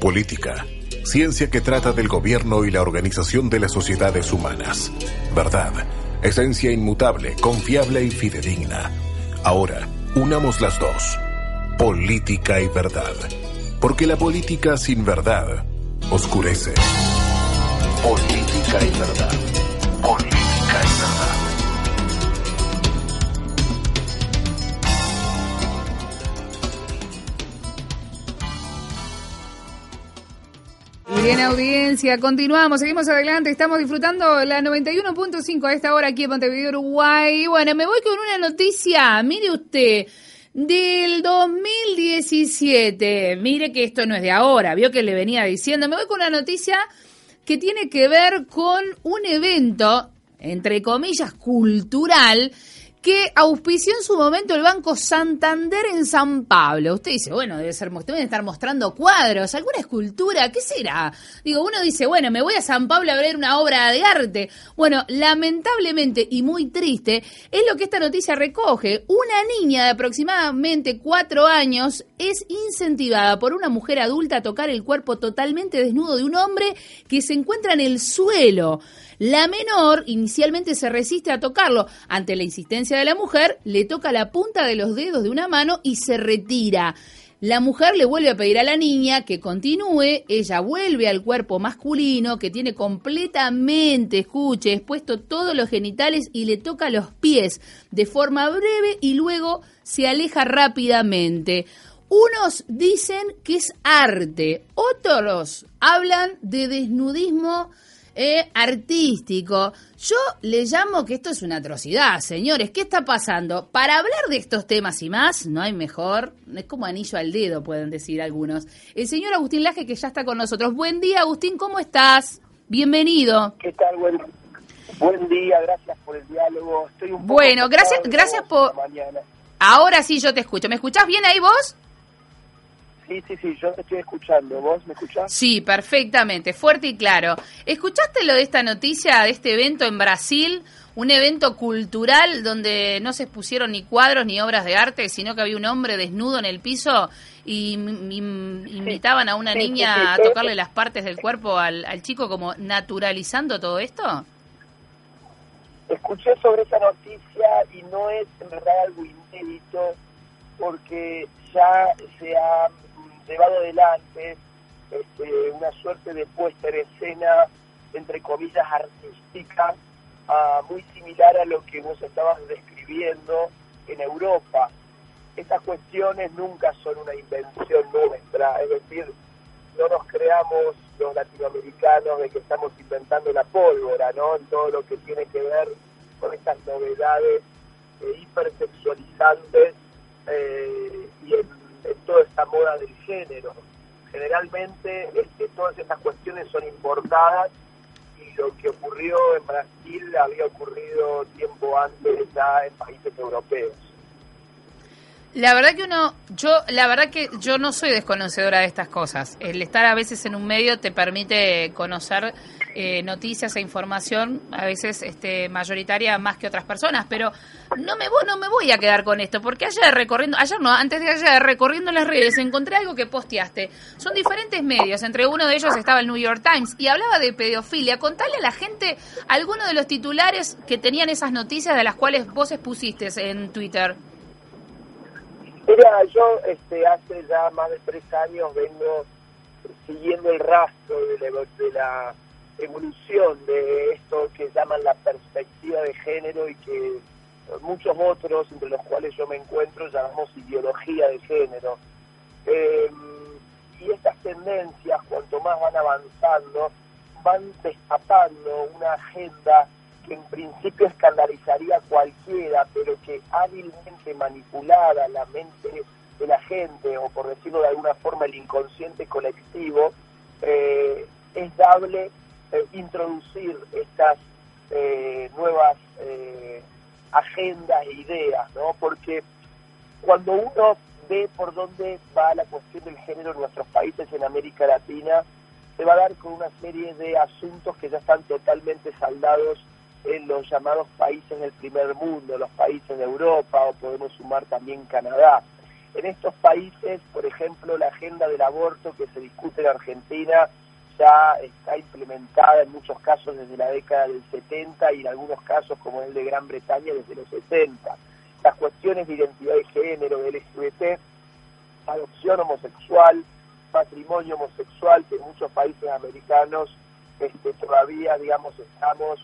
Política. Ciencia que trata del gobierno y la organización de las sociedades humanas. Verdad. Esencia inmutable, confiable y fidedigna. Ahora, unamos las dos. Política y verdad. Porque la política sin verdad oscurece. Política y verdad. Política Bien, audiencia, continuamos, seguimos adelante, estamos disfrutando la 91.5 a esta hora aquí en Montevideo, Uruguay. Bueno, me voy con una noticia, mire usted, del 2017, mire que esto no es de ahora, vio que le venía diciendo, me voy con una noticia que tiene que ver con un evento, entre comillas, cultural, que auspició en su momento el Banco Santander en San Pablo. Usted dice, bueno, debe ser, deben estar mostrando cuadros, alguna escultura, ¿qué será? Digo, uno dice, bueno, me voy a San Pablo a ver una obra de arte. Bueno, lamentablemente y muy triste, es lo que esta noticia recoge. Una niña de aproximadamente cuatro años es incentivada por una mujer adulta a tocar el cuerpo totalmente desnudo de un hombre que se encuentra en el suelo. La menor inicialmente se resiste a tocarlo. Ante la insistencia de la mujer, le toca la punta de los dedos de una mano y se retira. La mujer le vuelve a pedir a la niña que continúe, ella vuelve al cuerpo masculino que tiene completamente, escuche, expuesto todos los genitales y le toca los pies de forma breve y luego se aleja rápidamente. Unos dicen que es arte, otros hablan de desnudismo eh, artístico. Yo le llamo que esto es una atrocidad, señores. ¿Qué está pasando? Para hablar de estos temas y más, no hay mejor, es como anillo al dedo, pueden decir algunos. El señor Agustín Laje, que ya está con nosotros. Buen día, Agustín, ¿cómo estás? Bienvenido. ¿Qué tal? Buen, buen día, gracias por el diálogo. Estoy un poco bueno, gracias, gracias por... Ahora sí yo te escucho. ¿Me escuchás bien ahí vos? Sí, sí, sí, yo te estoy escuchando. ¿Vos me escuchás? Sí, perfectamente, fuerte y claro. ¿Escuchaste lo de esta noticia, de este evento en Brasil? Un evento cultural donde no se expusieron ni cuadros ni obras de arte, sino que había un hombre desnudo en el piso y invitaban a una niña a tocarle las partes del cuerpo al, al chico como naturalizando todo esto. Escuché sobre esa noticia y no es en verdad algo inédito porque ya se ha llevado adelante este, una suerte de puesta en escena, entre comillas, artística, ah, muy similar a lo que vos estabas describiendo en Europa. Estas cuestiones nunca son una invención nuestra, es decir, no nos creamos los latinoamericanos de que estamos inventando la pólvora, ¿no? Todo lo que tiene que ver con estas novedades eh, hipersexualizantes eh, y en en toda esta moda del género. Generalmente este, todas estas cuestiones son importadas y lo que ocurrió en Brasil había ocurrido tiempo antes ya en países europeos. La verdad que uno, yo, la verdad que yo no soy desconocedora de estas cosas. El estar a veces en un medio te permite conocer eh, noticias e información, a veces este, mayoritaria más que otras personas, pero no me voy, no me voy a quedar con esto, porque ayer recorriendo, ayer no, antes de ayer recorriendo las redes encontré algo que posteaste. Son diferentes medios, entre uno de ellos estaba el New York Times y hablaba de pedofilia. Contale a la gente algunos de los titulares que tenían esas noticias de las cuales vos expusiste en Twitter. Mira, yo este, hace ya más de tres años vengo siguiendo el rastro de la, evolución de esto que llaman la perspectiva de género y que muchos otros, entre los cuales yo me encuentro, llamamos ideología de género. Em, y estas tendencias, cuanto más van avanzando, van destapando una agenda que en principio escandalizaría a cualquiera, pero que hábilmente manipulada la mente de la gente, o por decirlo de alguna forma el inconsciente colectivo, eh, es dable eh, introducir estas eh, nuevas agendas e ideas, ¿no? Porque cuando uno ve por dónde va la cuestión del género en nuestros países en América Latina, se va a dar con una serie de asuntos que ya están totalmente saldados en los llamados países del primer mundo, los países de Europa, o podemos sumar también Canadá. En estos países, por ejemplo, la agenda del aborto que se discute en Argentina ya está implementada en muchos casos desde la década del 70 y en algunos casos, como el de Gran Bretaña, desde los 60. Las cuestiones de identidad de género, del LGBT, adopción homosexual, patrimonio homosexual, que en muchos países americanos este, todavía, digamos, estamos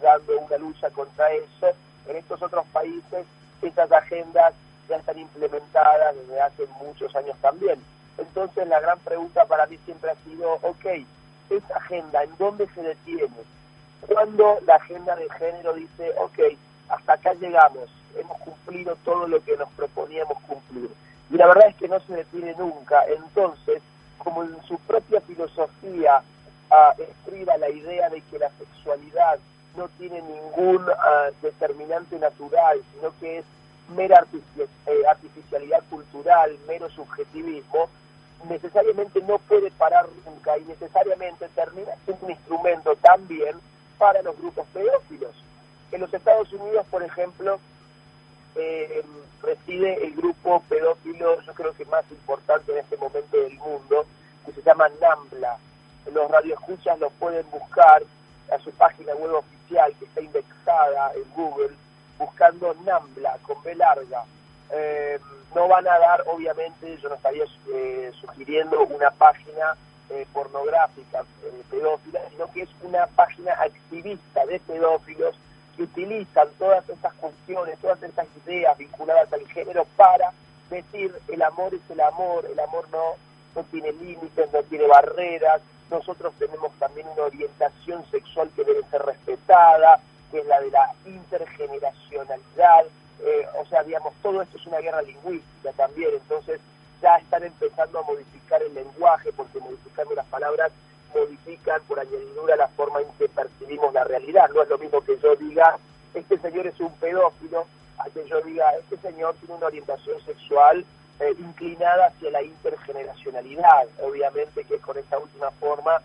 dando una lucha contra eso. En estos otros países, estas agendas ya están implementadas desde hace muchos años también. Entonces, la gran pregunta para mí siempre ha sido, ok, esa agenda, ¿en dónde se detiene? Cuando la agenda de género dice, ok, hasta acá llegamos, hemos cumplido todo lo que nos proponíamos cumplir. Y la verdad es que no se detiene nunca. Entonces, como en su propia filosofía uh, escriba la idea de que la sexualidad no tiene ningún uh, determinante natural, sino que es mera eh, artificialidad cultural, mero subjetivismo, necesariamente no puede parar nunca y necesariamente termina siendo un instrumento también para los grupos pedófilos. En los Estados Unidos, por ejemplo, eh, reside el grupo pedófilo, yo creo que más importante en este momento del mundo, que se llama NAMBLA. Los radioescuchas lo pueden buscar a su página web oficial, que está indexada en Google, buscando NAMBLA, con B larga. Eh, no van a dar, obviamente, yo no estaría eh, sugiriendo una página eh, pornográfica pedófila, sino que es una página activista de pedófilos que utilizan todas estas cuestiones, todas estas ideas vinculadas al género para decir el amor es el amor, el amor no, no tiene límites, no tiene barreras, nosotros tenemos también una orientación sexual que debe ser respetada, que es la de la intergeneracionalidad, eh, o sea, digamos, todo esto es una guerra lingüística también, entonces ya están empezando a modificar el lenguaje, porque modificando las palabras modifican por añadidura la forma en que percibimos la realidad. No es lo mismo que yo diga, este señor es un pedófilo, a que yo diga, este señor tiene una orientación sexual eh, inclinada hacia la intergeneracionalidad. Obviamente que con esta última forma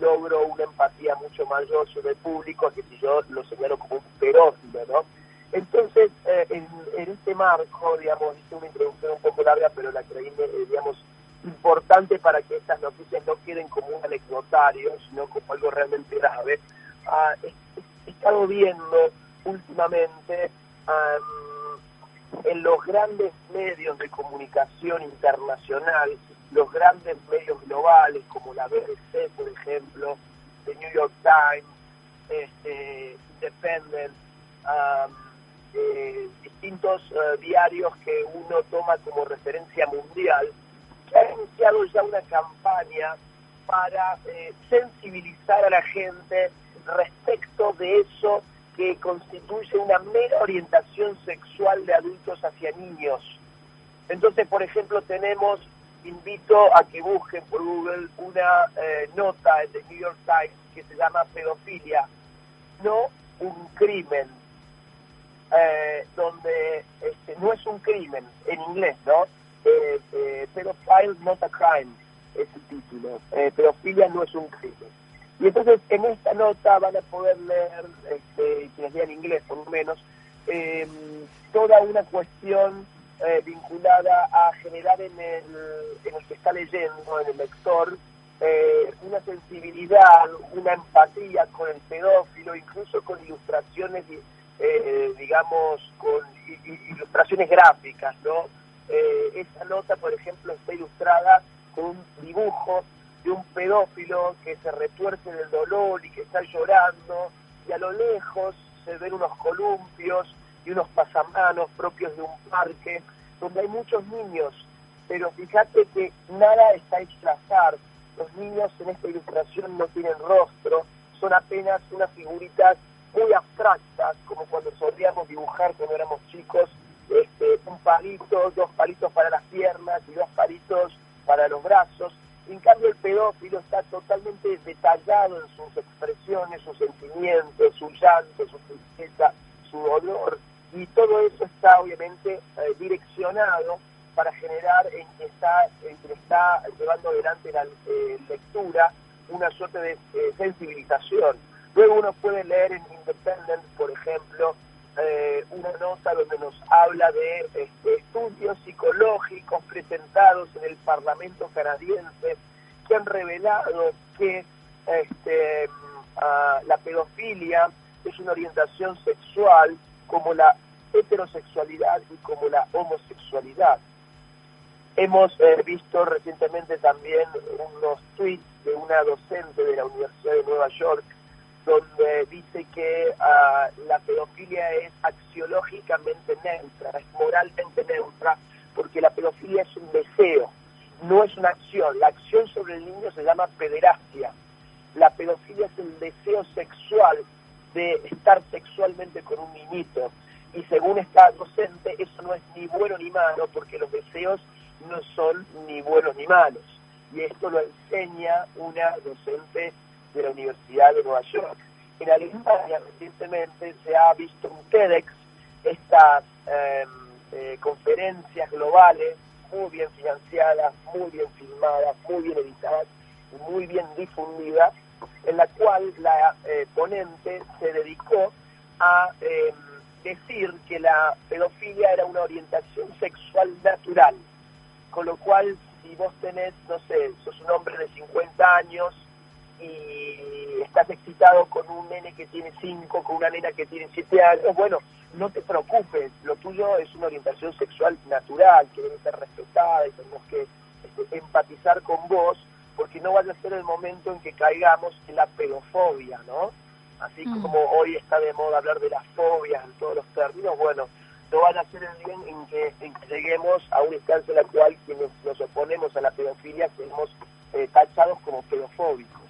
logro una empatía mucho mayor sobre el público que si yo lo señalo como un pedófilo, ¿no? Entonces, eh, en, este marco, digamos, hice una introducción un poco larga, pero la creí, eh, digamos, importante para que estas noticias no queden como un anecdotario, sino como algo realmente grave. Ah, he, estado viendo últimamente en los grandes medios de comunicación internacional, los grandes medios globales como la BBC, por ejemplo, The New York Times, este, Independent, eh, distintos eh, diarios que uno toma como referencia mundial, que ha iniciado ya una campaña para eh, sensibilizar a la gente respecto de eso que constituye una mera orientación sexual de adultos hacia niños. Entonces, por ejemplo, tenemos, invito a que busquen por Google una eh, nota en The New York Times que se llama Pedofilia, no un crimen, eh, donde este, no es un crimen, en inglés, ¿no? Eh, eh, pedophile not a crime es el título. Eh, pedofilia no es un crimen. Y entonces en esta nota van a poder leer, este, quienes lean inglés por lo menos, em, toda una cuestión eh, vinculada a generar en el, en el que está leyendo, en el lector, eh, una sensibilidad, una empatía con el pedófilo, incluso con ilustraciones, eh, digamos, con ilustraciones gráficas, ¿no? esa nota, por ejemplo, está ilustrada con un dibujo de un pedófilo que se retuerce del dolor y que está llorando, y a lo lejos se ven unos columpios y unos pasamanos propios de un parque donde hay muchos niños, pero fíjate que nada está hecho al azar. Los niños en esta ilustración no tienen rostro, son apenas unas figuritas muy abstractas, como cuando solíamos dibujar cuando éramos chicos, este, un palito, dos palitos para las piernas y dos palitos para los brazos, en cambio, el pedófilo está totalmente detallado en sus expresiones, sus sentimientos, su llanto, su tristeza, su dolor, y todo eso está obviamente eh, direccionado para generar en que está, en que está llevando adelante la eh, lectura una suerte de eh, sensibilización. Luego uno puede leer en Independent, por ejemplo, eh, una nota donde nos habla de este, estudios psicológicos presentados en el Parlamento canadiense que han revelado que este, la pedofilia es una orientación sexual como la heterosexualidad y como la homosexualidad. Hemos eh, visto recientemente también unos tweets de una docente de la Universidad de Nueva York donde dice que ah, la pedofilia es axiológicamente neutra, es moralmente neutra, porque la pedofilia es un deseo, no es una acción. La acción sobre el niño se llama pederastia. La pedofilia es el deseo sexual de estar sexualmente con un niñito. Y según esta docente, eso no es ni bueno ni malo, porque los deseos no son ni buenos ni malos. Y esto lo enseña una docente de la Universidad de Nueva York. En Alemania recientemente se ha visto un TEDx, estas em, eh, conferencias globales muy bien financiadas, muy bien filmadas, muy bien editadas y muy bien difundidas, en la cual la eh, ponente se dedicó a em, decir que la pedofilia era una orientación sexual natural, con lo cual si vos tenés, no sé, sos un hombre de 50 años, y estás excitado con un nene que tiene 5, con una nena que tiene 7 años, bueno, no te preocupes, lo tuyo es una orientación sexual natural, que debe ser respetada y tenemos que este, empatizar con vos, porque no vaya a ser el momento en que caigamos en la pedofobia, ¿no? Así mm. como hoy está de moda hablar de las fobias en todos los términos, bueno, no van a ser el bien en que, lleguemos a una instancia en la cual quienes nos oponemos a la pedofilia seamos eh, tachados como pedofóbicos.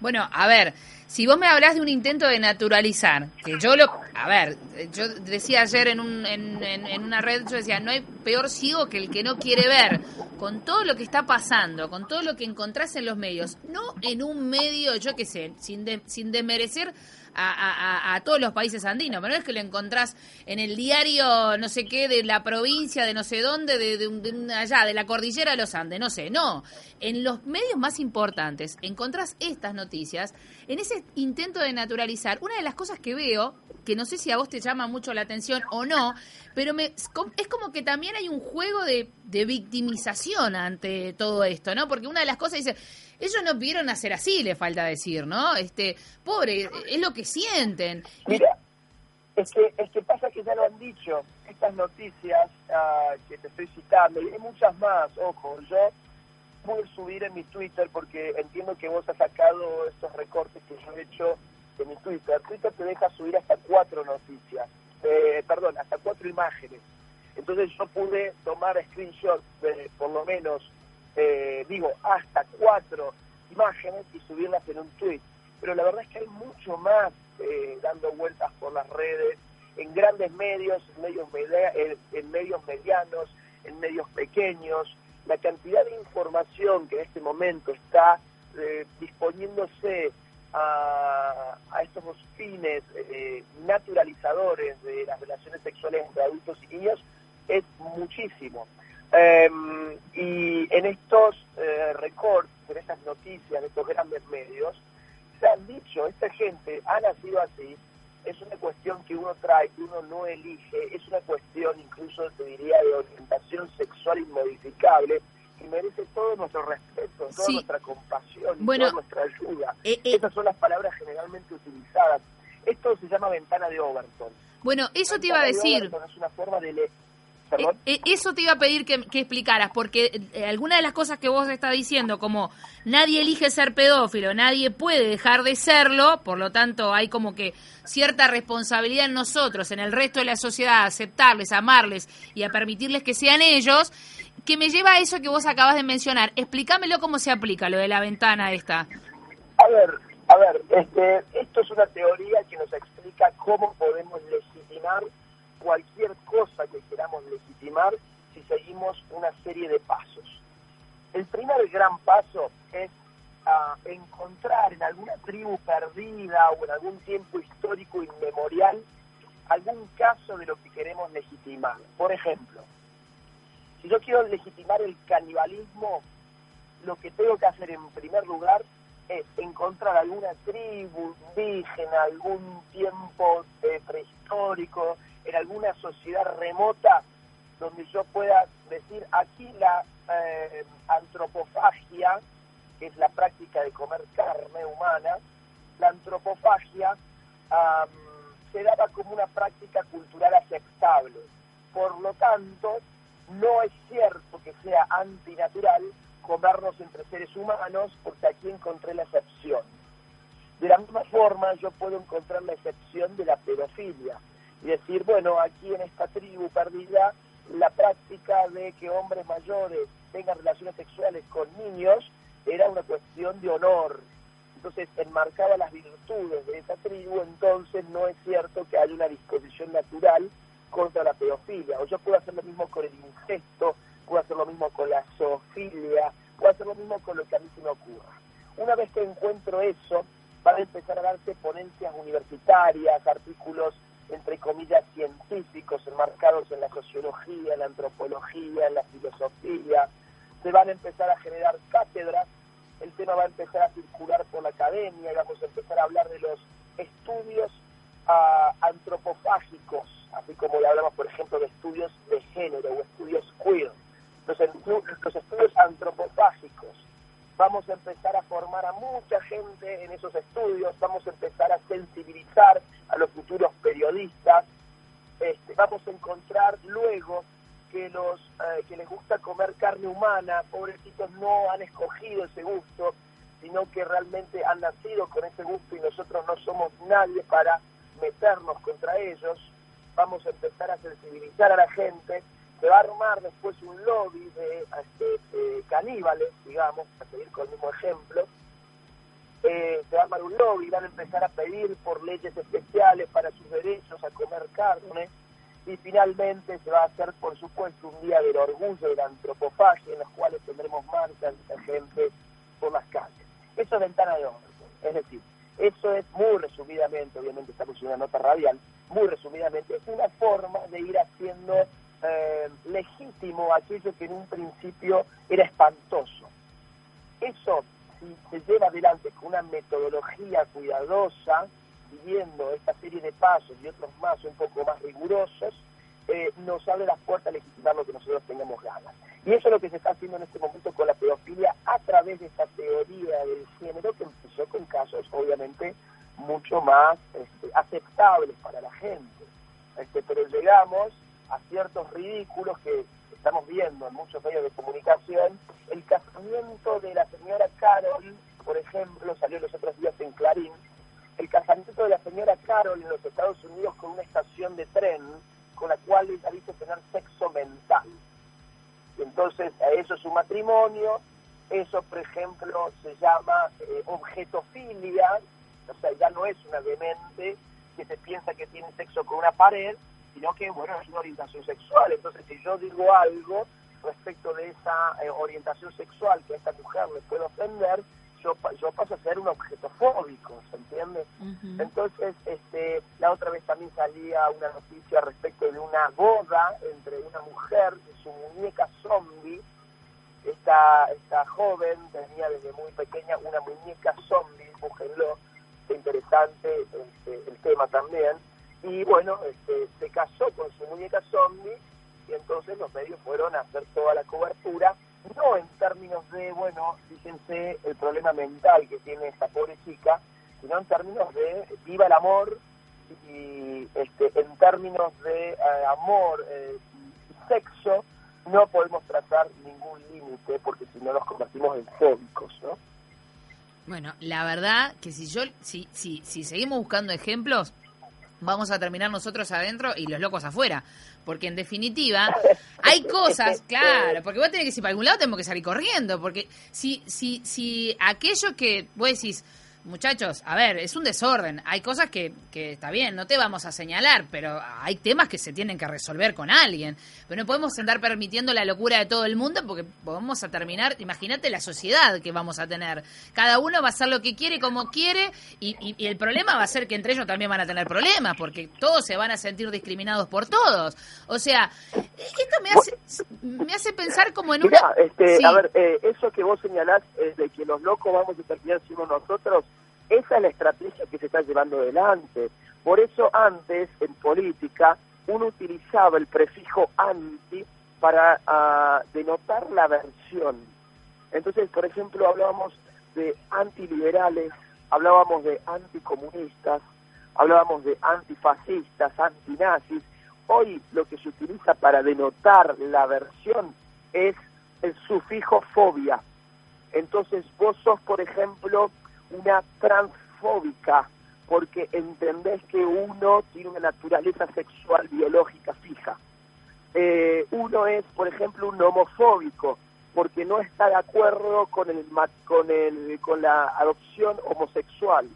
Bueno, a ver, si vos me hablas de un intento de naturalizar, que yo lo, a ver, yo decía ayer en, un, en, en, una red, yo decía, no hay peor ciego que el que no quiere ver, con todo lo que está pasando, con todo lo que encontrás en los medios, no en un medio, yo qué sé, sin, sin desmerecer a, todos los países andinos, pero no es que lo encontrás en el diario no sé qué de la provincia de no sé dónde, de, de, allá, de la cordillera de los Andes, no sé, no. En los medios más importantes encontrás estas noticias, en ese intento de naturalizar, una de las cosas que veo, que no sé si a vos te llama mucho la atención o no, pero me, es como que también hay un juego de, victimización ante todo esto, ¿no? Porque una de las cosas dice, ellos no pidieron hacer así, le falta decir, ¿no? Este, pobre, es lo que sienten. Mira, es que, es que pasa que ya lo han dicho, estas noticias ah, que te estoy citando, y hay muchas más, ojo, yo a subir en mi Twitter porque entiendo que vos has sacado estos recortes que yo he hecho de mi Twitter. Twitter te deja subir hasta cuatro noticias, eh, perdón, hasta cuatro imágenes. Entonces yo pude tomar screenshots de por lo menos eh, digo, hasta cuatro imágenes y subirlas en un tweet. Pero la verdad es que hay mucho más eh, dando vueltas por las redes, en grandes medios, en medios, en, medios medianos, en medios pequeños. La cantidad de información que en este momento está eh, disponiéndose a, a, estos fines naturalizadores de las relaciones sexuales entre adultos y niños es muchísimo. Em, y en estos eh, recortes, en estas noticias de estos grandes medios, se han dicho, esta gente ha nacido así, es una cuestión que uno trae, que uno no elige, es una cuestión incluso, te diría, de orientación sexual inmodificable, que merece todo nuestro respeto, toda nuestra compasión, toda nuestra ayuda. Eh, eh, Esas son las palabras generalmente utilizadas. Esto se llama ventana de Overton. Bueno, eso te iba a decir. es una forma de, eh, eh, eso te iba a pedir que, explicaras, porque eh, alguna de las cosas que vos estás diciendo, como nadie elige ser pedófilo, nadie puede dejar de serlo, por lo tanto hay como que cierta responsabilidad en nosotros, en el resto de la sociedad, a aceptarles, a amarles y a permitirles que sean ellos, que me lleva a eso que vos acabas de mencionar. Explícamelo cómo se aplica lo de la ventana esta. A ver, a ver, este, esto es una teoría que nos explica cómo podemos legitimar cualquier cosa que queramos legitimar si seguimos una serie de pasos. El primer gran paso es ah, encontrar en alguna tribu perdida o en algún tiempo histórico inmemorial algún caso de lo que queremos legitimar. Por ejemplo, si yo quiero legitimar el canibalismo, lo que tengo que hacer en primer lugar es encontrar alguna tribu indígena, algún tiempo eh, prehistórico, en alguna sociedad remota, donde yo pueda decir, aquí la eh, antropofagia, que es la práctica de comer carne humana, la antropofagia se daba como una práctica cultural aceptable. Por lo tanto, no es cierto que sea antinatural comernos entre seres humanos, porque aquí encontré la excepción. De la misma forma, yo puedo encontrar la excepción de la pedofilia y decir, bueno, aquí en esta tribu perdida, la práctica de que hombres mayores tengan relaciones sexuales con niños era una cuestión de honor. Entonces enmarcaba las virtudes de esa tribu, entonces no es cierto que haya una disposición natural contra la pedofilia. O yo puedo hacer lo mismo con el incesto, puedo hacer lo mismo con la zoofilia, puedo hacer lo mismo con lo que a mí se me ocurra. Una vez que encuentro eso, van a empezar a darse ponencias universitarias, artículos entre comillas científicos enmarcados en la sociología, en la antropología, en la filosofía, se van a empezar a generar cátedras, el tema va a empezar a circular por la academia y vamos a empezar a hablar de los estudios uh, antropofágicos, así como le hablamos, por ejemplo, de estudios de género o estudios queer. Los, los estudios antropofágicos. Vamos a empezar a formar a mucha gente en esos estudios, vamos a empezar a sensibilizar a los futuros periodistas, este, vamos a encontrar luego que los eh, que les gusta comer carne humana, pobrecitos no han escogido ese gusto, sino que realmente han nacido con ese gusto y nosotros no somos nadie para meternos contra ellos, vamos a empezar a sensibilizar a la gente, se va a armar después un lobby de, este, caníbales, digamos, para seguir con el mismo ejemplo, eh, se va a armar un lobby, van a empezar a pedir por leyes especiales para sus derechos a comer carne, y finalmente se va a hacer, por supuesto, un día del orgullo de la antropofagia, en los cuales tendremos marchas de gente por las calles. Eso es ventana de oro, es decir, eso es muy resumidamente, obviamente estamos en una nota radial, muy resumidamente, es una forma de ir haciendo eh, legítimo aquello que en un principio era espantoso. Eso, si se lleva adelante con una metodología cuidadosa, siguiendo esta serie de pasos y otros más un poco más rigurosos, eh, nos abre las puertas a legitimar lo que nosotros tengamos ganas. Y eso es lo que se está haciendo en este momento con la pedofilia a través de esta teoría del género que empezó con casos obviamente mucho más este, aceptables para la gente. Este, pero llegamos a ciertos ridículos que estamos viendo en muchos medios de comunicación. El casamiento de la señora Carol, por ejemplo, salió los otros días en Clarín, el casamiento de la señora Carol en los Estados Unidos con una estación de tren con la cual ella dice tener sexo mental. Entonces eso es un matrimonio, eso por ejemplo se llama eh, objetofilia, o sea, ya no es una demente que se piensa que tiene sexo con una pared, sino que, bueno, es una orientación sexual. Entonces, si yo digo algo respecto de esa eh, orientación sexual que a esta mujer le puede ofender, yo, yo paso a ser un objeto fóbico, ¿se entiende? Entonces, este, la otra vez también salía una noticia respecto de una boda entre una mujer y su muñeca zombie. Esta, esta joven tenía desde muy pequeña una muñeca zombie, búsquenlo, interesante este, el tema también. Y bueno, este, se casó con su muñeca zombie y entonces los medios fueron a hacer toda la cobertura no en términos de, bueno, fíjense el problema mental que tiene esta pobre chica, sino en términos de viva el amor y este, en términos de eh, amor eh, y sexo no podemos trazar ningún límite porque si no nos convertimos en fóbicos, ¿no? Bueno, la verdad que si yo, si, si, si seguimos buscando ejemplos, vamos a terminar nosotros adentro y los locos afuera. Porque en definitiva, hay cosas, claro, porque vos tenés que ir para algún lado, tenemos que salir corriendo. Porque si, si, si aquello que vos decís, muchachos, a ver, es un desorden. Hay cosas que, que está bien, no te vamos a señalar, pero hay temas que se tienen que resolver con alguien. Pero no podemos andar permitiendo la locura de todo el mundo porque vamos a terminar, imagínate la sociedad que vamos a tener. Cada uno va a hacer lo que quiere, como quiere, y, y, el problema va a ser que entre ellos también van a tener problemas, porque todos se van a sentir discriminados por todos. O sea, esto me hace, me hace pensar como en una... Este, A ver, eh, eso que vos señalás de que los locos vamos a terminar siendo nosotros, esa es la estrategia que se está llevando adelante. Por eso antes, en política, uno utilizaba el prefijo anti para ah, denotar la versión. Entonces, por ejemplo, hablábamos de antiliberales, hablábamos de anticomunistas, hablábamos de antifascistas, antinazis. Hoy lo que se utiliza para denotar la versión es el sufijo fobia. Entonces vos sos, por ejemplo, una transfóbica porque entendés que uno tiene una naturaleza sexual biológica fija. Eh, uno es, por ejemplo, un homofóbico porque no está de acuerdo con el con el con la adopción homosexual.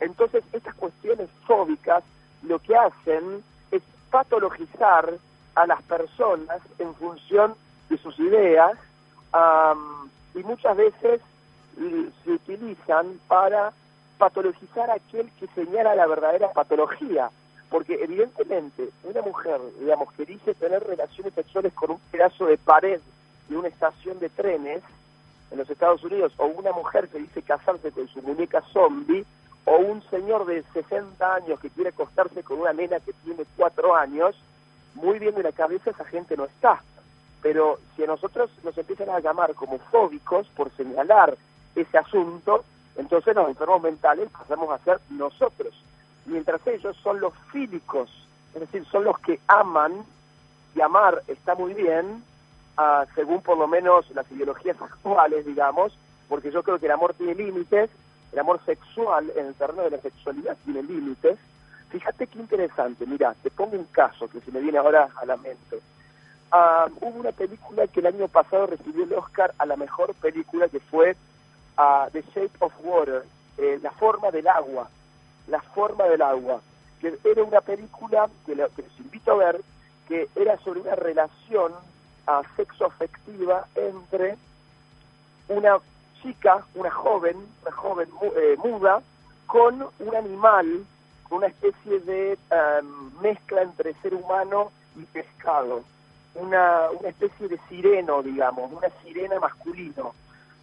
Entonces, estas cuestiones fóbicas lo que hacen es patologizar a las personas en función de sus ideas y muchas veces se utilizan para patologizar a aquel que señala la verdadera patología. Porque evidentemente una mujer, digamos, que dice tener relaciones sexuales con un pedazo de pared de una estación de trenes en los Estados Unidos, o una mujer que dice casarse con su muñeca zombie, o un señor de 60 años que quiere acostarse con una nena que tiene 4 años, muy bien de la cabeza esa gente no está. Pero si a nosotros nos empiezan a llamar como fóbicos por señalar ese asunto, entonces los enfermos mentales pasamos a ser nosotros. Mientras ellos son los fílicos, es decir, son los que aman, y amar está muy bien, ah, según por lo menos las ideologías actuales, digamos, porque yo creo que el amor tiene límites, el amor sexual en el terreno de la sexualidad tiene límites. Fíjate qué interesante, mira, te pongo un caso que se me viene ahora a la mente. Ah, hubo una película que el año pasado recibió el Oscar a la mejor película que fue uh, The Shape of Water, eh, La forma del agua, La forma del agua, que era una película que, les invito a ver, que era sobre una relación uh, sexoafectiva entre una chica, una joven, una joven eh, muda, con un animal, con una especie de um, mezcla entre ser humano y pescado, una, una especie de sireno, digamos, una sirena masculino.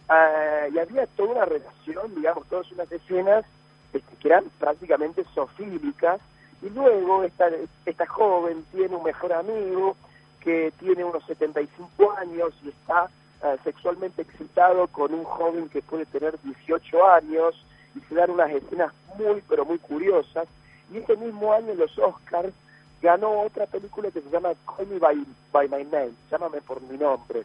Ah, y había toda una relación, digamos, todas unas escenas este, que eran prácticamente sofílicas, y luego esta, esta joven tiene un mejor amigo que tiene unos 75 años y está ah, sexualmente excitado con un joven que puede tener 18 años, y se dan unas escenas muy, pero muy curiosas, y ese mismo año los Oscars ganó otra película que se llama Call Me By, My Name, llámame por mi nombre.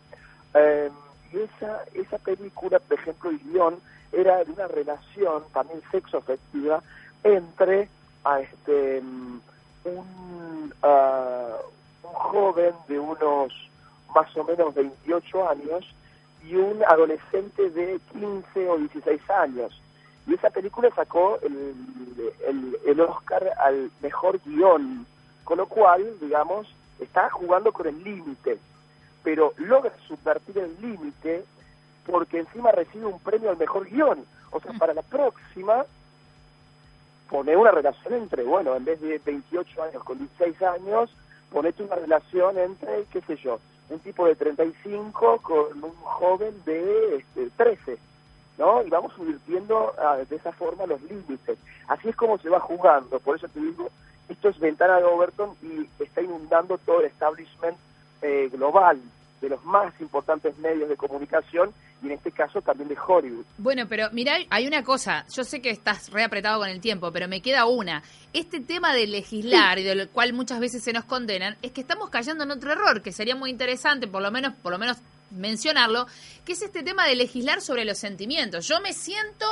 Eh, y esa, esa película, por ejemplo, el guion era de una relación también sexo afectiva entre a este mm, un, un joven de unos más o menos 28 años y un adolescente de 15 o 16 años. Y esa película sacó el, el, el Oscar al mejor guion, con lo cual, digamos, está jugando con el límite pero logra subvertir el límite porque encima recibe un premio al mejor guion. O sea, para la próxima, pone una relación entre, bueno, en vez de 28 años con 16 años, ponete una relación entre, qué sé yo, un tipo de 35 con un joven de este, 13, ¿no? Y vamos subvirtiendo ah, de esa forma los límites. Así es como se va jugando. Por eso te digo, esto es ventana de Overton y está inundando todo el establishment eh, global de los más importantes medios de comunicación y en este caso también de Hollywood. Bueno, pero mira, hay una cosa, yo sé que estás reapretado con el tiempo, pero me queda una. Este tema de legislar y del cual muchas veces se nos condenan, es que estamos cayendo en otro error, que sería muy interesante, por lo menos, por lo menos mencionarlo, que es este tema de legislar sobre los sentimientos. Yo me siento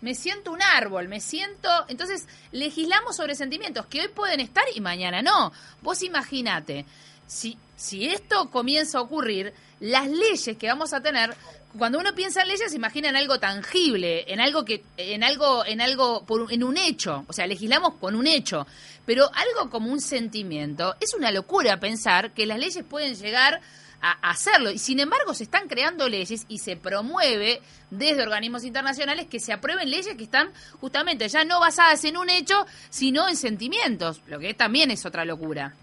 me siento un árbol, me siento... Entonces, legislamos sobre sentimientos que hoy pueden estar y mañana no. Vos imaginate, si, si esto comienza a ocurrir, las leyes que vamos a tener cuando uno piensa en leyes, se imagina en algo tangible, en algo que, en algo, en algo, por, en un hecho. O sea, legislamos con un hecho. Pero algo como un sentimiento, es una locura pensar que las leyes pueden llegar a hacerlo. Y sin embargo, se están creando leyes y se promueve desde organismos internacionales que se aprueben leyes que están justamente ya no basadas en un hecho, sino en sentimientos, lo que también es otra locura.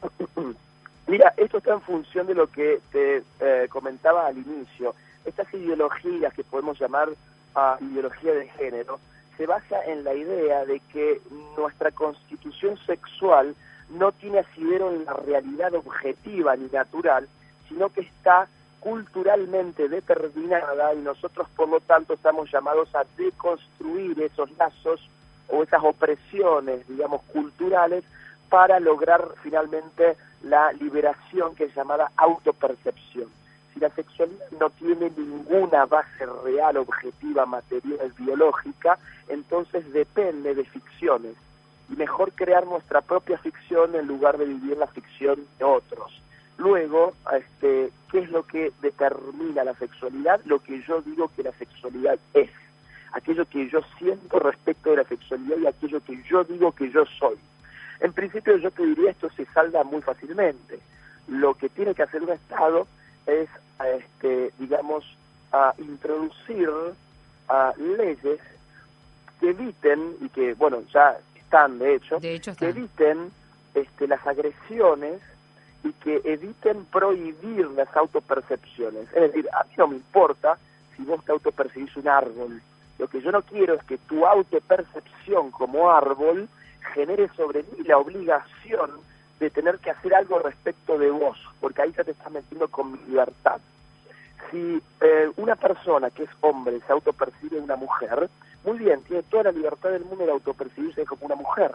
Mira, esto está en función de lo que te eh, comentaba al inicio. Estas ideologías que podemos llamar uh, ideología de género se basa en la idea de que nuestra constitución sexual no tiene asidero en la realidad objetiva ni natural, sino que está culturalmente determinada y nosotros por lo tanto estamos llamados a deconstruir esos lazos o esas opresiones, digamos, culturales para lograr finalmente la liberación que es llamada autopercepción. Si la sexualidad no tiene ninguna base real, objetiva, material, biológica, entonces depende de ficciones. Y mejor crear nuestra propia ficción en lugar de vivir la ficción de otros. Luego, este, ¿qué es lo que determina la sexualidad? Lo que yo digo que la sexualidad es. Aquello que yo siento respecto de la sexualidad y aquello que yo digo que yo soy. En principio yo te diría esto se salda muy fácilmente. Lo que tiene que hacer un Estado es, este, digamos, a introducir a leyes que eviten, y que, bueno, ya están de hecho, que eviten este, las agresiones y que eviten prohibir las autopercepciones. Es decir, a mí no me importa si vos te autopercibís un árbol. Lo que yo no quiero es que tu autopercepción como árbol genere sobre mí la obligación de tener que hacer algo respecto de vos, porque ahí ya te estás metiendo con mi libertad. Si eh, una persona que es hombre se autopercibe una mujer, muy bien, tiene toda la libertad del mundo de autopercibirse como una mujer.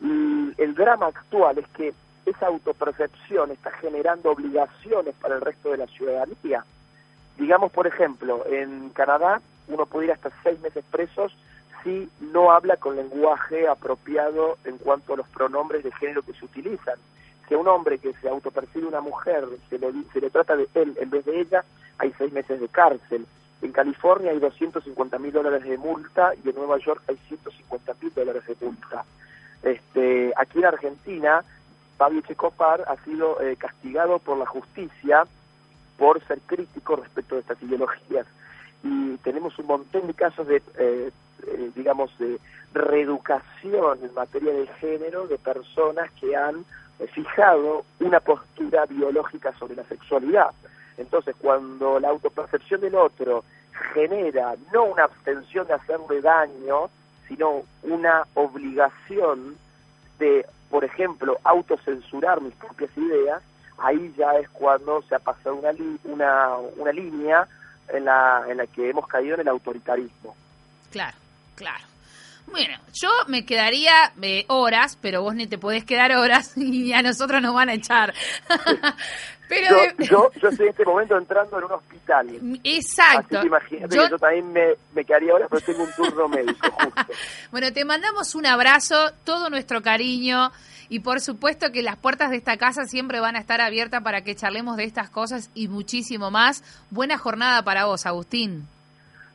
Y el drama actual es que esa autopercepción está generando obligaciones para el resto de la ciudadanía. Digamos, por ejemplo, en Canadá uno puede ir hasta seis meses presos si no habla con lenguaje apropiado en cuanto a los pronombres de género que se utilizan. Si a un hombre que se autopercibe una mujer se le, se le trata de él en vez de ella, hay seis meses de cárcel. En California hay 250 mil dólares de multa y en Nueva York hay 150 mil dólares de multa. Este, aquí en Argentina Fabio Checopar ha sido eh, castigado por la justicia por ser crítico respecto de estas ideologías. Y tenemos un montón de casos de, eh, eh, digamos, de reeducación en materia de género de personas que han fijado una postura biológica sobre la sexualidad. Entonces, cuando la autopercepción del otro genera no una abstención de hacerle daño, sino una obligación de por ejemplo, autocensurar mis propias ideas, ahí ya es cuando se ha pasado una, una, una línea en la, en la que hemos caído en el autoritarismo. Claro, claro. Bueno, yo me quedaría eh, horas, pero vos ni te podés quedar horas y a nosotros nos van a echar. pero yo, yo, estoy en este momento entrando en un hospital. Exacto. yo... que yo también me, me, quedaría horas, pero tengo un turno médico justo. bueno, te mandamos un abrazo, todo nuestro cariño y por supuesto que las puertas de esta casa siempre van a estar abiertas para que charlemos de estas cosas y muchísimo más. Buena jornada para vos, Agustín.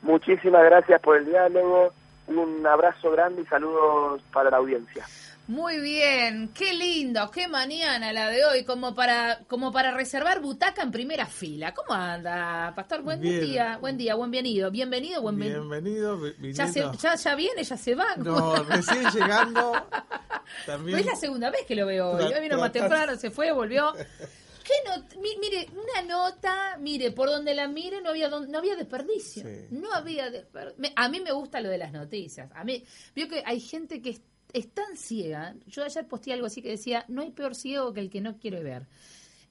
Muchísimas gracias por el diálogo un abrazo grande y saludos para la audiencia. Muy bien, qué lindo, qué mañana la de hoy, como para como para reservar butaca en primera fila. ¿Cómo anda, Pastor? Buen día, buen día, buen bienvenido, bienvenido, buen bienvenido. Ya, ya, viene, ya se va. No, recién llegando. También... Es la segunda vez que lo veo hoy. vino más temprano, se fue, volvió. ¿Qué mire, una nota, mire, por donde la mire no había no había desperdicio. No había desperdicio. A mí me gusta lo de las noticias. A mí, veo que hay gente que es, tan ciega. Yo ayer posteé algo así que decía, no hay peor ciego que el que no quiere ver.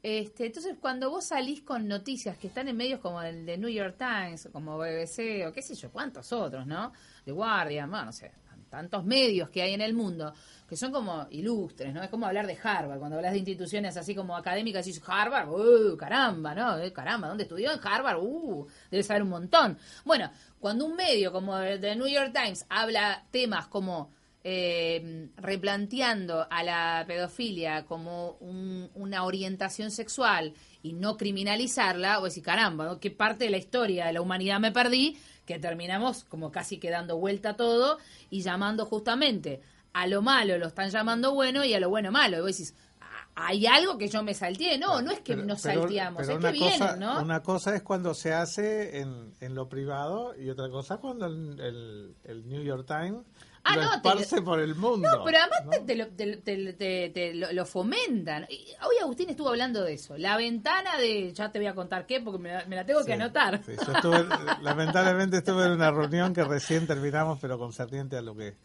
Este, entonces, cuando vos salís con noticias que están en medios como el de New York Times, como BBC, o qué sé yo, cuántos otros, ¿no? De Guardian, bueno, no sé, tantos medios que hay en el mundo, que son como ilustres, ¿no? Es como hablar de Harvard, cuando hablas de instituciones así como académicas, decís Harvard, uh, caramba, ¿no? Eh, caramba, ¿dónde estudió? En Harvard, uh, debe saber un montón. Bueno, cuando un medio como el de New York Times habla temas como eh, replanteando a la pedofilia como un- una orientación sexual y no criminalizarla, o decir, caramba, ¿no? ¿qué parte de la historia de la humanidad me perdí? Que terminamos como casi que dando vuelta todo y llamando justamente a lo malo lo están llamando bueno y a lo bueno malo. Y vos decís, "Ah, hay algo que yo me salteé. No, no es que Pero- nos pero- salteamos, pero es una que vienen, cosa, ¿no? Una cosa es cuando se hace en, en lo privado y otra cosa cuando el, el- el New York Times Ah, lo no, esparce por el mundo. No, pero además ¿no? te, lo, te- lo, lo fomentan. Y hoy Agustín estuvo hablando de eso. La ventana de. Ya te voy a contar qué, porque me la, me la tengo que anotar. sí, yo estuve- lamentablemente estuve en una reunión que recién terminamos, pero concerniente a lo que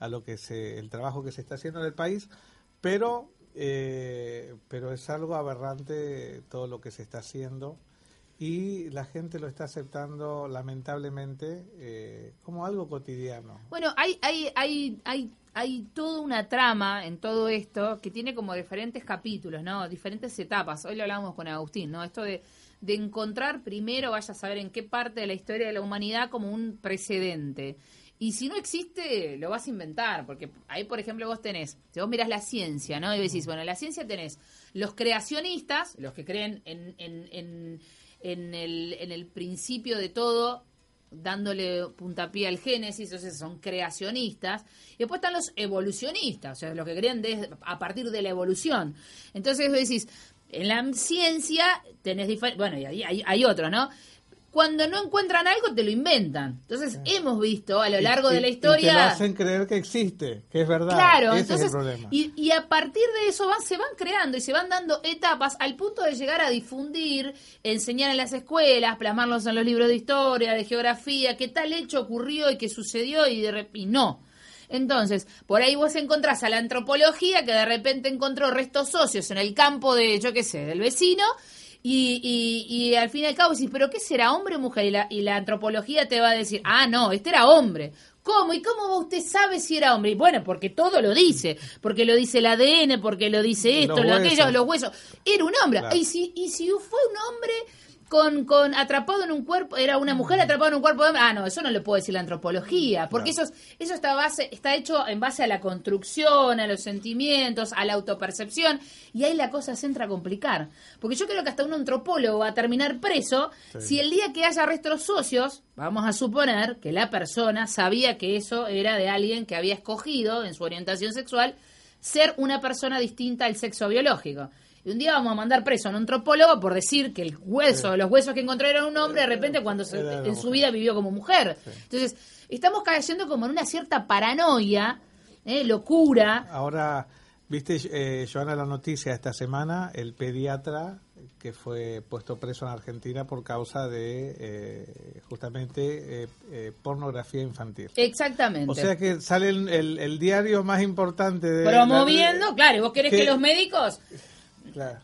a lo que se el trabajo que se está haciendo en el país, pero eh, pero es algo aberrante todo lo que se está haciendo y la gente lo está aceptando lamentablemente eh, como algo cotidiano. Bueno, hay, hay, hay, hay, hay toda una trama en todo esto que tiene como diferentes capítulos, ¿no? Diferentes etapas. Hoy lo hablábamos con Agustín, ¿no? Esto de, de encontrar primero, vaya a saber en qué parte de la historia de la humanidad como un precedente. Y si no existe, lo vas a inventar, porque ahí, por ejemplo, vos tenés, si vos mirás la ciencia, ¿no? Y decís, bueno, en la ciencia tenés los creacionistas, los que creen en, en, en, en el, en el principio de todo, dándole puntapié al Génesis, entonces son creacionistas. Y después están los evolucionistas, o sea, los que creen de- a partir de la evolución. Entonces vos decís, en la ciencia tenés diferentes, bueno, y ahí hay, hay otro, ¿no? Cuando no encuentran algo, te lo inventan. Entonces, hemos visto a lo largo Y- de la y- y te lo historia... hacen creer que existe, que es verdad. Claro, Ese entonces, es el problema. y, y a partir de eso van, se van creando y se van dando etapas al punto de llegar a difundir, enseñar en las escuelas, plasmarlos en los libros de historia, de geografía, que tal hecho ocurrió y que sucedió y, de, y no. Entonces, por ahí vos encontrás a la antropología que de repente encontró restos socios en el campo de, yo qué sé, del vecino. Y, y, y al fin y al cabo decís, ¿pero qué será, hombre o mujer? Y la, y la antropología te va a decir, ah, no, este era hombre. ¿Cómo? ¿Y cómo usted sabe si era hombre? Y bueno, porque todo lo dice. Porque lo dice el ADN, porque lo dice esto, Los lo aquello, los huesos. Era un hombre. Claro. Y, si, y si fue un hombre con, con atrapado en un cuerpo, era una mujer atrapada en un cuerpo de hombre. Ah, no, eso no lo puede decir la antropología. Porque eso, es- eso está, base, está hecho en base a la construcción, a los sentimientos, a la autopercepción. Y ahí la cosa se entra a complicar. Porque yo creo que hasta un antropólogo va a terminar preso si el día que haya restos socios, vamos a suponer que la persona sabía que eso era de alguien que había escogido en su orientación sexual ser una persona distinta al sexo biológico. Y un día vamos a mandar preso a un antropólogo por decir que el hueso, los huesos que encontró eran un hombre, de repente cuando se- Era en su vida vivió como mujer. Entonces, estamos cayendo como en una cierta paranoia, ¿eh? locura. Ahora, viste, eh, Joana, la noticia esta semana, el pediatra que fue puesto preso en Argentina por causa de eh, justamente eh, eh, pornografía infantil. Exactamente. O sea que sale el, el- el diario más importante de... Promoviendo, claro, y vos querés que, que- los médicos Claro.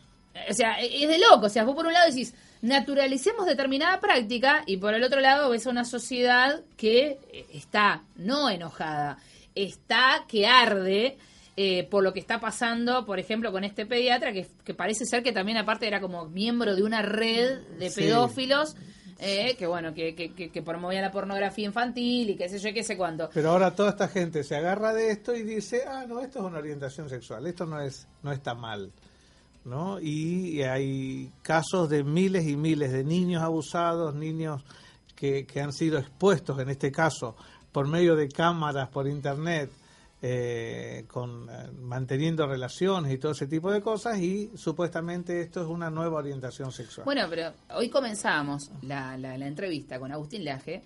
O sea, es de loco. O sea, vos por un lado decís, naturalicemos determinada práctica y por el otro lado ves a una sociedad que eh, está no enojada, está que arde eh, por lo que está pasando, por ejemplo, con este pediatra que, que parece ser que también aparte era como miembro de una red de Sí. pedófilos. eh, que bueno, que, que, que, que promovía la pornografía infantil y qué sé yo, qué sé cuánto. Pero ahora toda esta gente se agarra de esto y dice, ah, no, esto es una orientación sexual, esto no es no está mal. ¿No? Y hay casos de miles y miles de niños abusados, niños que, que han sido expuestos, en este caso, por medio de cámaras, por internet, eh, con eh, manteniendo relaciones y todo ese tipo de cosas, y supuestamente esto es una nueva orientación sexual. Bueno, pero hoy comenzamos la, la, la entrevista con Agustín Laje,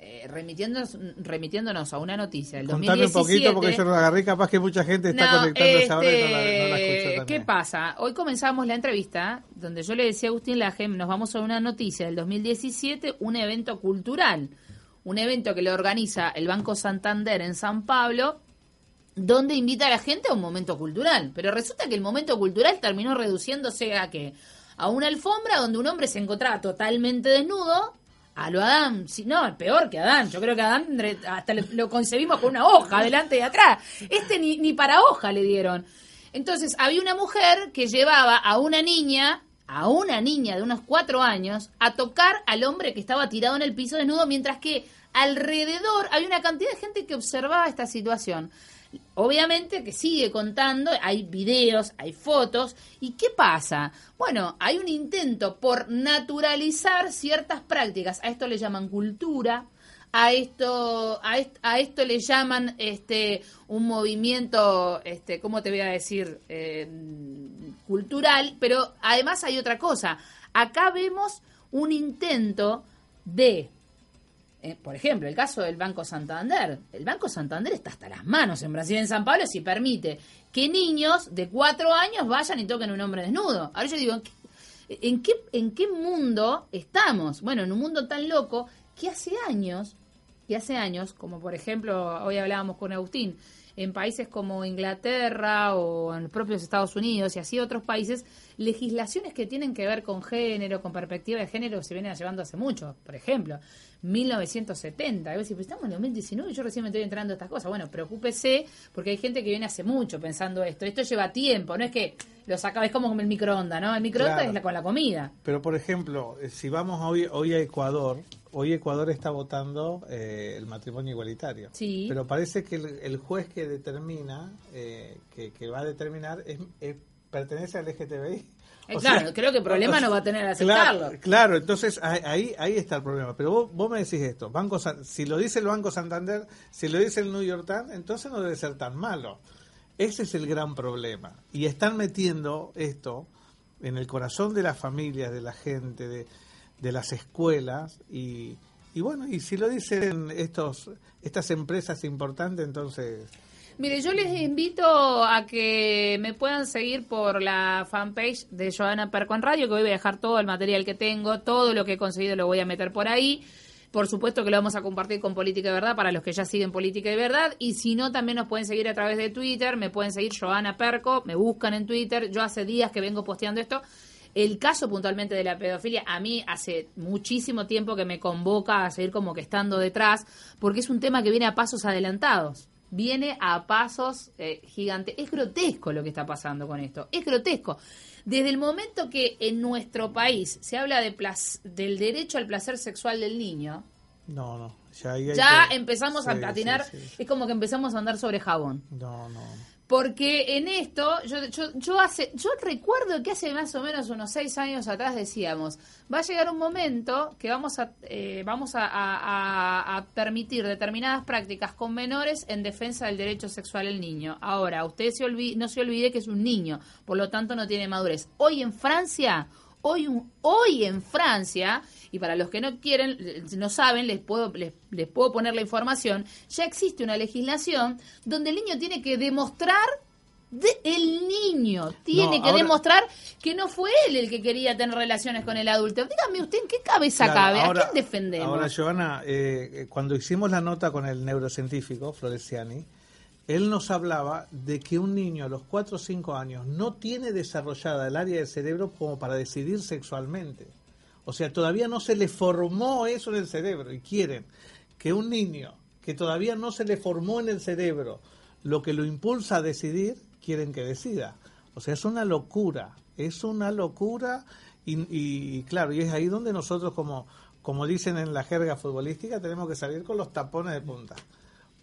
eh, remitiéndonos, remitiéndonos a una noticia del Contame un 2017. poquito porque yo no la agarré, capaz que mucha gente está No, conectándose ahora y no la, este, no la escuchó también. ¿Qué pasa? Hoy comenzamos la entrevista donde yo le decía a Agustín Laje, nos vamos a una noticia del 2017, un evento cultural, un evento que lo organiza el Banco Santander en San Pablo, donde invita a la gente a un momento cultural. Pero resulta que el momento cultural terminó reduciéndose a que a una alfombra donde un hombre se encontraba totalmente desnudo, a lo Adán, no, peor que Adán, yo creo que Adán hasta lo concebimos con una hoja delante y atrás. Este ni, ni para hoja le dieron. Entonces había una mujer que llevaba a una niña, a una niña de unos cuatro años, a tocar al hombre que estaba tirado en el piso desnudo, mientras que alrededor hay una cantidad de gente que observaba esta situación. Obviamente que sigue contando, hay videos, hay fotos. ¿Y qué pasa? Bueno, hay un intento por naturalizar ciertas prácticas. A esto le llaman cultura, a esto a, esto le llaman este un movimiento este cómo te voy a decir eh, cultural pero además hay otra cosa acá vemos un intento de eh, por ejemplo, el caso del Banco Santander. El Banco Santander está hasta las manos en Brasil, en San Pablo, si permite que niños de cuatro años vayan y toquen un hombre desnudo. Ahora yo digo, ¿en qué, ¿en qué mundo estamos? Bueno, en un mundo tan loco que hace años, y hace años, como por ejemplo, hoy hablábamos con Agustín, en países como Inglaterra o en los propios Estados Unidos y así otros países, legislaciones que tienen que ver con género, con perspectiva de género, se vienen llevando hace mucho. Por ejemplo, 1970. Y vos decís, estamos en 2019 y yo recién me estoy entrando a estas cosas. Bueno, preocúpese porque hay gente que viene hace mucho pensando esto. Esto lleva tiempo, no es que lo sacaba, es como el microondas, ¿no? El microondas es la, con la comida. Pero, por ejemplo, eh, si vamos hoy, hoy a Ecuador, hoy Ecuador está votando eh, el matrimonio igualitario. Sí. Pero parece que el, juez que determina, eh, que, va a determinar, es, pertenece al LGTBI. Eh, claro, creo que el problema no va a tener aceptarlo. Claro, entonces ahí, ahí está el problema. Pero vos, me decís esto, Banco si lo dice el Banco Santander, si lo dice el New York Times, entonces no debe ser tan malo. Ese es el gran problema. Y están metiendo esto en el corazón de las familias, de la gente, de, de las escuelas y, y bueno, y si lo dicen estos estas empresas importantes, entonces Mire, yo les invito a que me puedan seguir por la fanpage de Joana Perco en Radio, que hoy voy a dejar todo el material que tengo, todo lo que he conseguido lo voy a meter por ahí. Por supuesto que lo vamos a compartir con Política de Verdad para los que ya siguen Política de Verdad. Y si no, también nos pueden seguir a través de Twitter. Me pueden seguir Joana Perco, me buscan en Twitter. Yo hace días que vengo posteando esto. El caso puntualmente de la pedofilia, a mí hace muchísimo tiempo que me convoca a seguir como que estando detrás, porque es un tema que viene a pasos adelantados viene a pasos eh, gigantes. Es grotesco lo que está pasando con esto, es grotesco. Desde el momento que en nuestro país se habla de del derecho al placer sexual del niño, no, no, ya, empezamos a patinar, es como que empezamos a andar sobre jabón. No, no. Porque en esto, yo, yo, hace, yo recuerdo que hace más o menos unos seis años atrás decíamos, va a llegar un momento que vamos a, eh, vamos a, permitir determinadas prácticas con menores en defensa del derecho sexual del niño. Ahora, usted se no se olvide que es un niño, por lo tanto no tiene madurez. Hoy en Francia, hoy, hoy en Francia, y para los que no quieren, no saben, les puedo, les, puedo poner la información, ya existe una legislación donde el niño tiene que demostrar el niño tiene que demostrar que no fue él el que quería tener relaciones con el adulto. Dígame usted, ¿en qué cabeza cabe? ¿A quién defendemos? Ahora, Giovanna, eh, cuando hicimos la nota con el neurocientífico Floresiani, él nos hablaba de que un niño a los 4 o 5 años no tiene desarrollada el área del cerebro como para decidir sexualmente. O sea, todavía no se le formó eso en el cerebro y quieren que un niño que todavía no se le formó en el cerebro lo que lo impulsa a decidir, quieren que decida. O sea, es una locura, es una locura y, claro, y es ahí donde nosotros como, como dicen en la jerga futbolística, tenemos que salir con los tapones de punta.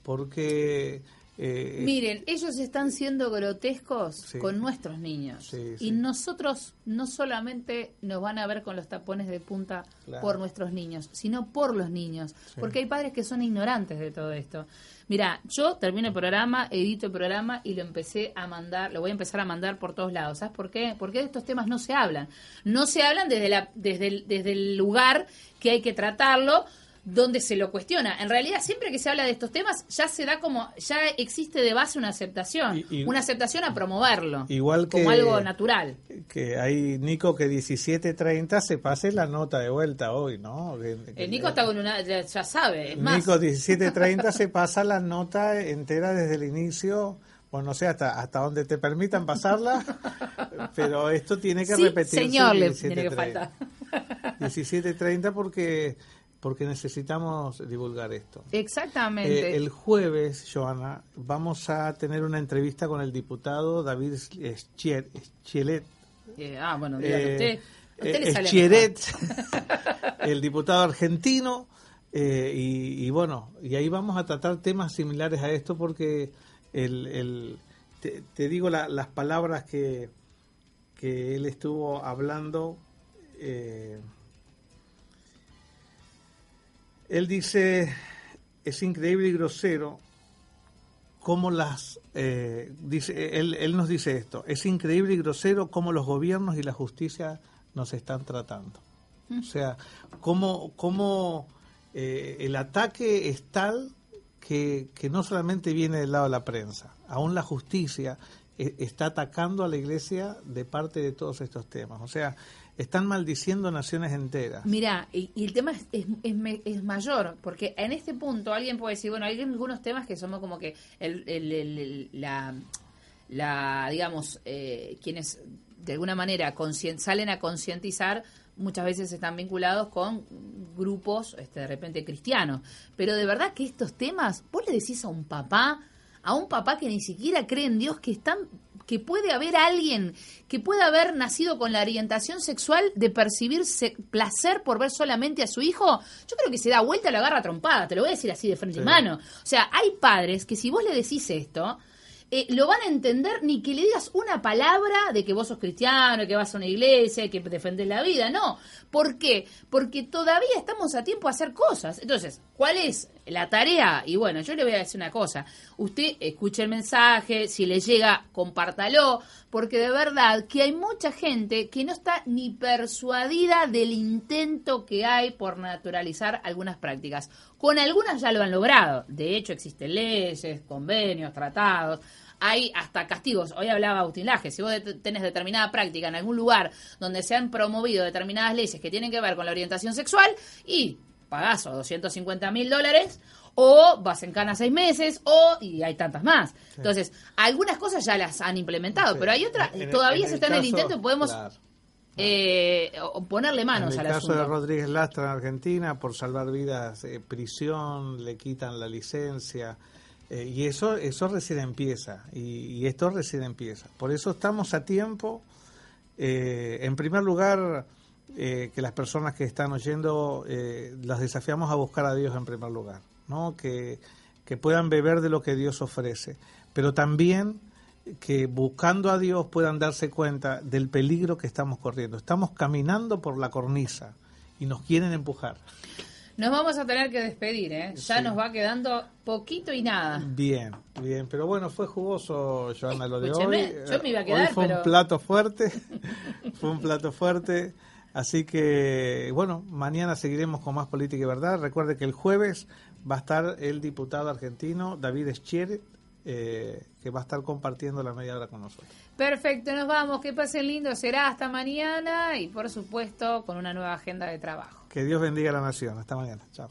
Porque eh, Miren, ellos están siendo grotescos con nuestros niños. y nosotros no solamente nos van a ver con los tapones de punta por nuestros niños, sino por los niños. Porque hay padres que son ignorantes de todo esto. Mira, yo termino el programa, edito el programa y lo empecé a mandar, lo voy a empezar a mandar por todos lados. ¿Sabes por qué? Porque de estos temas no se hablan. No se hablan desde, la, desde, desde el lugar que hay que tratarlo donde se lo cuestiona. En realidad, siempre que se habla de estos temas, ya se da como, ya existe de base una aceptación, una aceptación a promoverlo, igual como algo natural. Que hay Nico que 17.30 se pase la nota de vuelta hoy, ¿no? El Nico está con una, ya, sabe, Nico 17.30 se pasa la nota entera desde el inicio no sé hasta, hasta donde te permitan pasarla, pero esto tiene que repetirse. Señor, le tiene que faltar. 17.30 porque porque necesitamos divulgar esto. Exactamente. Eh, el jueves, Joana, vamos a tener una entrevista con el diputado David Schielet. Eh, ah, bueno, dígale eh, usted. usted le sale el diputado argentino, Eh, y, bueno, y ahí vamos a tratar temas similares a esto porque el, el te, digo las palabras que, que él estuvo hablando. Eh, él dice, es increíble y grosero cómo las, eh, dice, él, él, nos dice esto, es increíble y grosero cómo los gobiernos y la justicia nos están tratando. O sea, cómo, cómo eh, el ataque es tal que, que, no solamente viene del lado de la prensa, aún la justicia eh, está atacando a la iglesia de parte de todos estos temas. O sea, están maldiciendo naciones enteras. Mira, y, el tema es, es, es, mayor, porque en este punto alguien puede decir, bueno, hay algunos temas que somos como que el, el, la, la, digamos, eh, quienes de alguna manera salen a concientizar muchas veces están vinculados con grupos este, de repente cristianos. Pero de verdad que estos temas, vos le decís a un papá, a un papá que ni siquiera cree en Dios, que están que puede haber alguien que pueda haber nacido con la orientación sexual de percibir placer por ver solamente a su hijo, yo creo que se da vuelta la garra trompada, te lo voy a decir así de frente y mano. O sea, hay padres que si vos le decís esto, eh, lo van a entender ni que le digas una palabra de que vos sos cristiano, que vas a una iglesia, que defendés la vida. No. ¿Por qué? Porque todavía estamos a tiempo de hacer cosas. Entonces, ¿cuál es la tarea? Y bueno, yo le voy a decir una cosa. Usted escuche el mensaje, si le llega, compártalo, porque de verdad que hay mucha gente que no está ni persuadida del intento que hay por naturalizar algunas prácticas. Con algunas ya lo han logrado. De hecho, existen leyes, convenios, tratados hay hasta castigos. Hoy hablaba Agustín si vos tenés determinada práctica en algún lugar donde se han promovido determinadas leyes que tienen que ver con la orientación sexual y pagás o 250 mil dólares o vas en cana seis meses o y hay tantas más. Entonces, algunas cosas ya las han implementado, pero hay otras, todavía se está en el intento y podemos... Eh, ponerle manos en el caso de Rodríguez Lastra en Argentina, por salvar vidas, eh, prisión, le quitan la licencia, eh, y eso, eso recién empieza, y, esto recién empieza. Por eso estamos a tiempo, eh, en primer lugar, eh, que las personas que están oyendo, las desafiamos a buscar a Dios en primer lugar, ¿no? que, que puedan beber de lo que Dios ofrece, pero también que buscando a Dios puedan darse cuenta del peligro que estamos corriendo. Estamos caminando por la cornisa y nos quieren empujar. Nos vamos a tener que despedir, ¿eh? Ya nos va quedando poquito y nada. Bien, bien. Pero bueno, fue jugoso, Joana, lo de hoy. Yo me iba a quedar, fue un plato fuerte. fue un plato fuerte. Así que, bueno, mañana seguiremos con más política y verdad. Recuerde que el jueves va a estar el diputado argentino David Schier, eh, que va a estar compartiendo la media hora con nosotros. Perfecto, nos vamos. Que pasen lindo. Será hasta mañana y, por supuesto, con una nueva agenda de trabajo. Que Dios bendiga a la nación. Hasta mañana. Chao.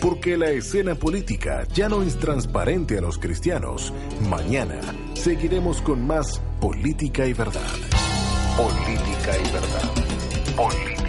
Porque la escena política ya no es transparente a los cristianos. Mañana seguiremos con más política y verdad. Política y verdad. Política.